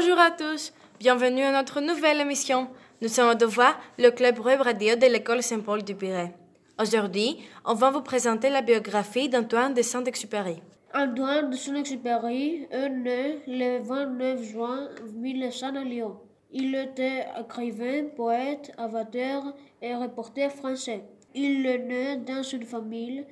Bonjour à tous, bienvenue à notre nouvelle émission. Nous sommes au devoir, le club web radio de l'école Saint-Paul du Pirée. Aujourd'hui, on va vous présenter la biographie d'Antoine de Saint-Exupéry. Antoine de Saint-Exupéry est né le 29 juin 1900 à Lyon. Il était écrivain, poète, avateur et reporter français. Il est né dans une famille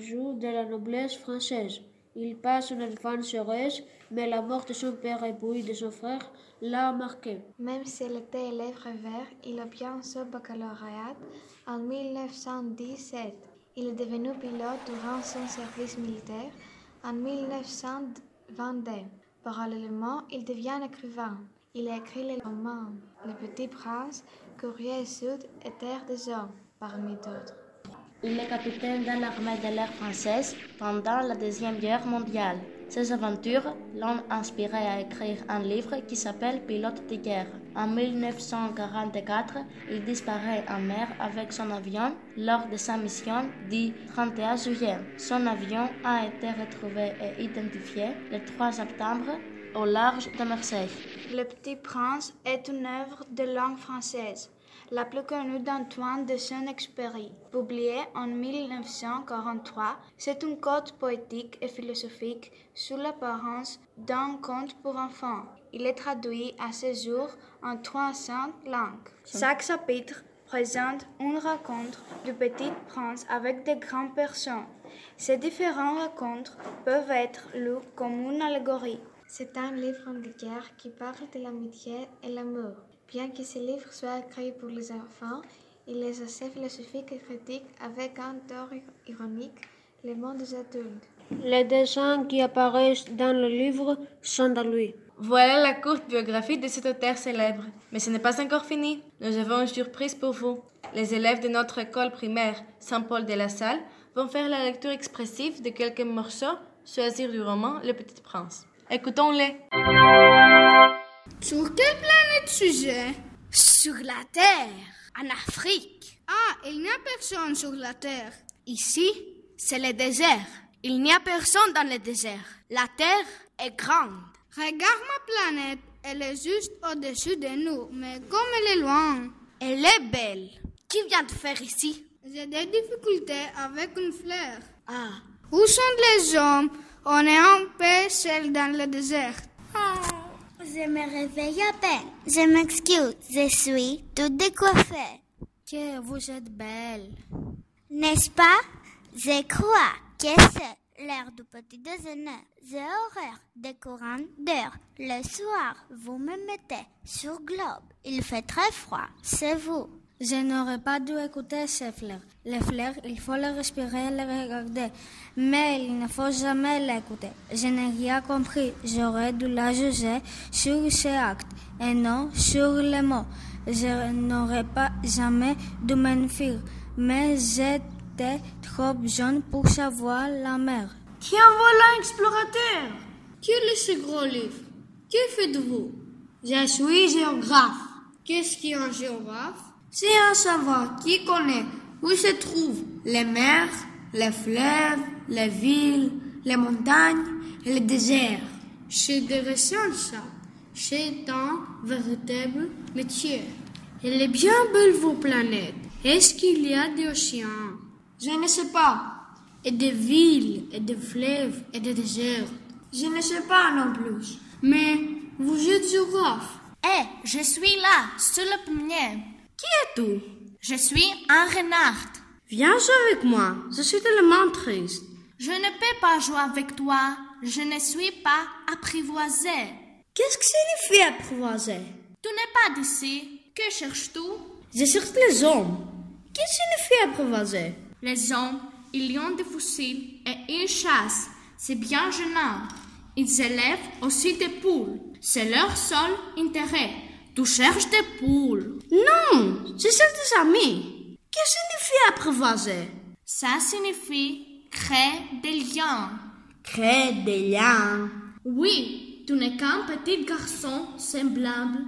joue de la noblesse française. Il passe une enfance heureuse, mais la mort de son père et puis de son frère l'a marqué. Même s'il était élève rêveur, il obtient son baccalauréat en 1917. Il est devenu pilote durant son service militaire en 1922. Parallèlement, il devient écrivain. Il a écrit les romans Le Petit Prince, Courrier Sud et Terre des Hommes, parmi d'autres. Il est capitaine dans l'armée de l'air française pendant la Deuxième Guerre mondiale. Ses aventures l'ont inspiré à écrire un livre qui s'appelle Pilote de guerre. En 1944, il disparaît en mer avec son avion lors de sa mission du 31 juillet. Son avion a été retrouvé et identifié le 3 septembre au large de Marseille. Le Petit Prince est une œuvre de langue française la plus connue d'Antoine de Saint-Exupéry. Publiée en 1943, c'est une conte poétique et philosophique sous l'apparence d'un conte pour enfants. Il est traduit à ce jour en 300 langues. Chaque chapitre présente une rencontre du petit prince avec des grandes personnes. Ces différentes rencontres peuvent être lues comme une allégorie. C'est un livre de guerre qui parle de l'amitié et l'amour. Bien que ce livre soit écrit pour les enfants, il est assez philosophique et critique avec un ton ironique le monde des adultes. Les dessins qui apparaissent dans le livre sont de lui. Voilà la courte biographie de cet auteur célèbre. Mais ce n'est pas encore fini. Nous avons une surprise pour vous. Les élèves de notre école primaire Saint-Paul de la Salle vont faire la lecture expressive de quelques morceaux choisis du roman Le Petit Prince. Écoutons-les. Sur quelle planète sujet Sur la Terre, en Afrique. Ah, il n'y a personne sur la Terre. Ici, c'est le désert. Il n'y a personne dans le désert. La Terre est grande. Regarde ma planète. Elle est juste au-dessus de nous, mais comme elle est loin. Elle est belle. Qui vient de faire ici? J'ai des difficultés avec une fleur. Ah. Où sont les hommes? On est en paix seul dans le désert. Je me réveille à peine. Je m'excuse, je suis toute décoiffée. Que vous êtes belle. N'est-ce pas? Je crois que c'est l'heure du petit déjeuner. J'ai horreur des courants d'heure. Le soir, vous me mettez sur globe. Il fait très froid, c'est vous. Je n'aurais pas dû écouter ces fleurs. Les fleurs, il faut les respirer et les regarder. Mais il ne faut jamais l'écouter. Je n'ai rien compris. J'aurais dû la juger sur ses actes et non sur les mots. Je n'aurais pas jamais dû m'enfuir. Mais j'étais trop jeune pour savoir la mer. Tiens, voilà explorateur? Quel est ce gros livre? Que faites-vous? Je suis géographe. Qu'est-ce qui est un géographe? C'est un savoir qui connaît où se trouvent les mers, les fleuves, les villes, les montagnes et les déserts. C'est intéressant ça. C'est un véritable métier. Elle est bien belle vos planètes. Est-ce qu'il y a des océans? Je ne sais pas. Et des villes, et des fleuves, et des déserts Je ne sais pas non plus. Mais vous êtes géographe. Eh, je suis là, sur le premier. Qui es-tu Je suis un renard. Viens jouer avec moi. Je suis tellement triste. Je ne peux pas jouer avec toi. Je ne suis pas apprivoisée. Qu'est-ce que signifie apprivoisé? Tu n'es pas d'ici. Que cherches-tu? Je cherche les hommes. Qu'est-ce que signifie apprivoisé? Les hommes, ils ont des fusiles et ils chassent. C'est bien gênant. Ils élèvent aussi des poules. C'est leur seul intérêt. Tu cherches des poules. Non, je cherche des amis. Qu'est-ce que signifie apprivoiser Ça signifie créer des liens. Créer des liens Oui, tu n'es qu'un petit garçon semblable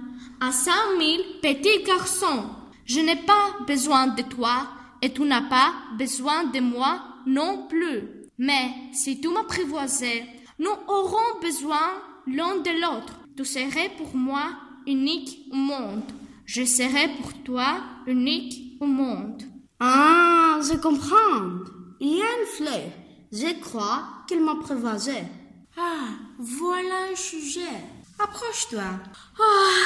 à cinq mille petits garçons. Je n'ai pas besoin de toi et tu n'as pas besoin de moi non plus. Mais si tu m'apprivoisais, nous aurons besoin l'un de l'autre. Tu serais pour moi unique au monde. Je serai pour toi unique au monde. Ah, je comprends. Il y a une fleur. Je crois qu'elle m'a prévasé. Ah, voilà un sujet. Approche-toi. Ah,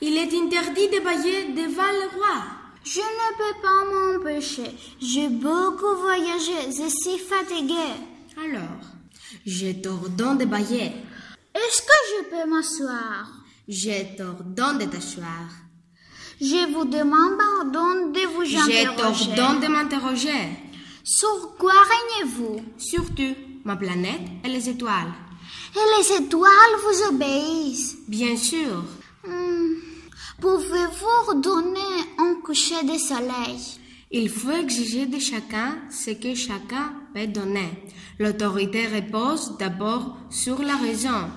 il est interdit de bailler devant le roi. Je ne peux pas m'empêcher. J'ai beaucoup voyagé. Je suis fatiguée. Alors, je t'ordonne de bailler. Est-ce que je peux m'asseoir? Je t'ordonne de t'asseoir. Je vous demande pardon de vous Je interroger. t'ordonne de m'interroger. Sur quoi régnez-vous Surtout, ma planète et les étoiles. Et les étoiles vous obéissent? Bien sûr. Hmm. Pouvez-vous ordonner un coucher de soleil? Il faut exiger de chacun ce que chacun peut donner. L'autorité repose d'abord sur la raison.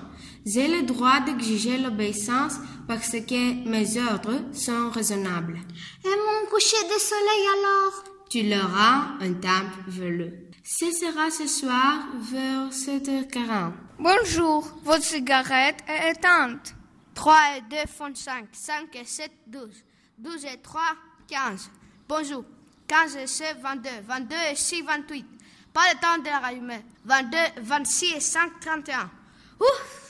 J'ai le droit d'exiger l'obéissance parce que mes ordres sont raisonnables. Et mon coucher de soleil alors? Tu l'auras un temple velu. Ce sera ce soir vers 7h40. Bonjour, votre cigarette est éteinte. 3 et 2 font 5, 5 et 7, 12. 12 et 3, 15. Bonjour, 15 et 7, 22. 22 et 6, 28. Pas le temps de la rallumer. 22, 26 et 5, 31. Ouf!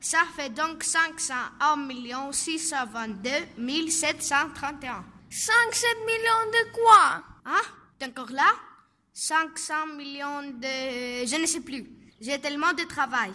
Ça fait donc 501 622 731. 500 millions de quoi? Hein? T'es encore là? 500 millions de... Je ne sais plus. J'ai tellement de travail.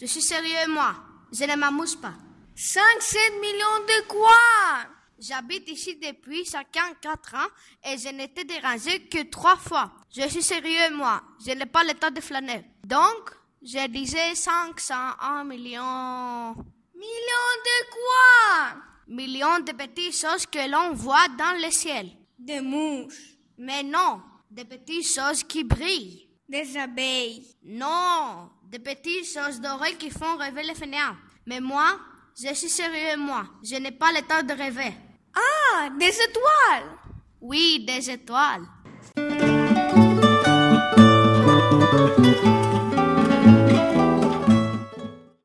Je suis sérieux, moi. Je ne m'amuse pas. 500 millions de quoi? J'habite ici depuis 54 ans et je n'étais dérangé que trois fois. Je suis sérieux, moi. Je n'ai pas le temps de flâner. Donc, je disais 501 millions... Millions de quoi? Millions de petites choses que l'on voit dans le ciel. Des mouches, Mais non, des petites choses qui brillent. des abeilles. Non, des petites choses dorées qui font rêver les fainéants. Mais moi, je suis sérieux, moi. Je n'ai pas le temps de rêver. Ah, des étoiles Oui, des étoiles.